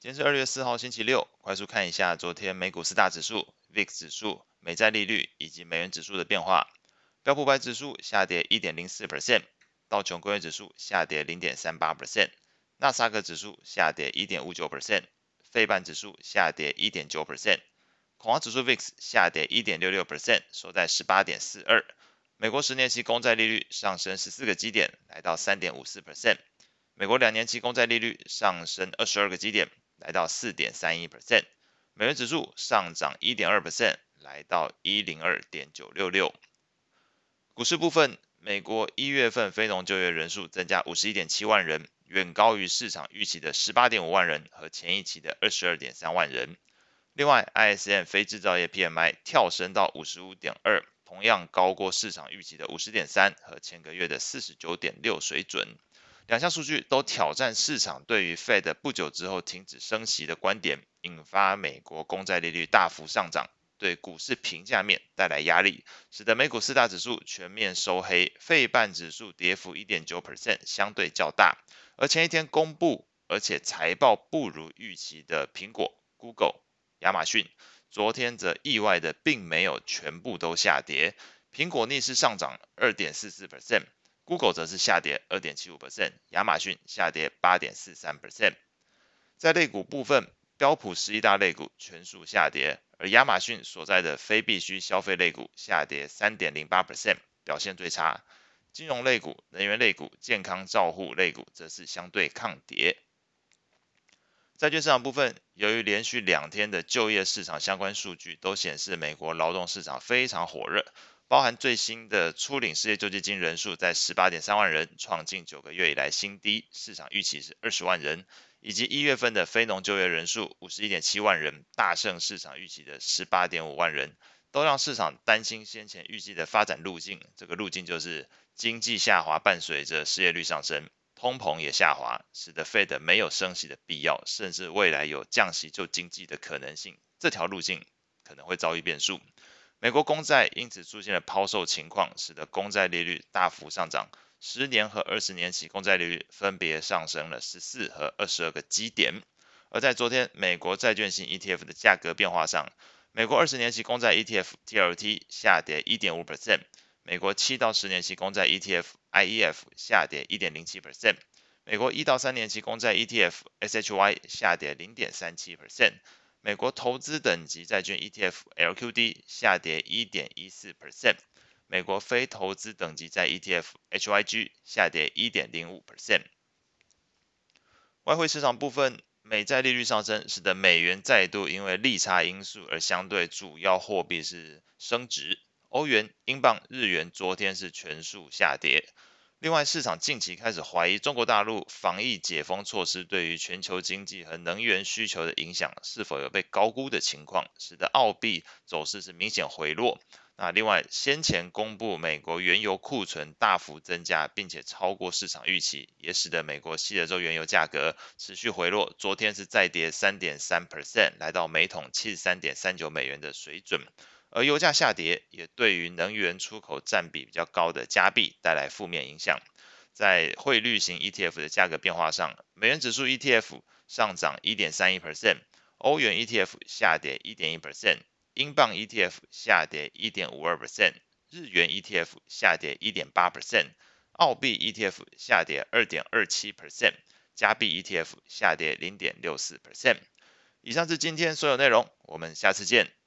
今天是二月四号星期六，快速看一下昨天美股四大指数、VIX 指数、美债利率以及美元指数的变化。标普百指数下跌一点零四 percent，道琼工业指数下跌零点三八 percent，纳斯达克指数下跌一点五九 percent，费半指数下跌一点九 percent，恐慌指数 VIX 下跌一点六六 percent，收在十八点四二。美国十年期公债利率上升十四个基点，来到三点五四 percent。美国两年期公债利率上升二十二个基点。来到四点三一 percent，美元指数上涨一点二 percent，来到一零二点九六六。股市部分，美国一月份非农就业人数增加五十一点七万人，远高于市场预期的十八点五万人和前一期的二十二点三万人。另外，ISM 非制造业 PMI 跳升到五十五点二，同样高过市场预期的五十点三和前个月的四十九点六水准。两项数据都挑战市场对于 fed 不久之后停止升息的观点引发美国公债利率大幅上涨对股市评价面带来压力使得美股四大指数全面收黑费半指数跌幅一点九 percent 相对较大。而前一天公布而且财报不如预期的苹果 google 亚马逊昨天则意外的并没有全部都下跌。苹果逆势上涨二点四四 percent Google 则是下跌二点七五 percent，亚马逊下跌八点四三 percent。在类股部分，标普十一大类股全数下跌，而亚马逊所在的非必需消费类股下跌三点零八 percent，表现最差。金融类股、能源类股、健康照护类股则是相对抗跌。债券市场部分，由于连续两天的就业市场相关数据都显示美国劳动市场非常火热。包含最新的初领失业救济金人数在十八点三万人，创近九个月以来新低，市场预期是二十万人，以及一月份的非农就业人数五十一点七万人，大胜市场预期的十八点五万人，都让市场担心先前预计的发展路径。这个路径就是经济下滑，伴随着失业率上升，通膨也下滑，使得 Fed 没有升息的必要，甚至未来有降息救经济的可能性。这条路径可能会遭遇变数。美国公债因此出现了抛售情况，使得公债利率大幅上涨，十年和二十年期公债利率分别上升了十四和二十二个基点。而在昨天美国债券型 ETF 的价格变化上，美国二十年期公债 ETF TLT 下跌一点五 percent，美国七到十年期公债 ETF IEF 下跌一点零七 percent，美国一到三年期公债 ETF SHY 下跌零点三七 percent。美国投资等级债券 ETF LQD 下跌一点一四 percent，美国非投资等级债 ETF HYG 下跌一点零五 percent。外汇市场部分，美债利率上升，使得美元再度因为利差因素而相对主要货币是升值。欧元、英镑、日元昨天是全数下跌。另外，市场近期开始怀疑中国大陆防疫解封措施对于全球经济和能源需求的影响是否有被高估的情况，使得澳币走势是明显回落。那另外，先前公布美国原油库存大幅增加，并且超过市场预期，也使得美国西德州原油价格持续回落。昨天是再跌三点三 percent，来到每桶七十三点三九美元的水准。而油价下跌，也对于能源出口占比比较高的加币带来负面影响。在汇率型 ETF 的价格变化上，美元指数 ETF 上涨一点三一 percent，欧元 ETF 下跌一点一 percent，英镑 ETF 下跌一点五二 percent，日元 ETF 下跌一点八 percent，澳币 ETF 下跌二点二七 percent，加币 ETF 下跌零点六四 percent。以上是今天所有内容，我们下次见。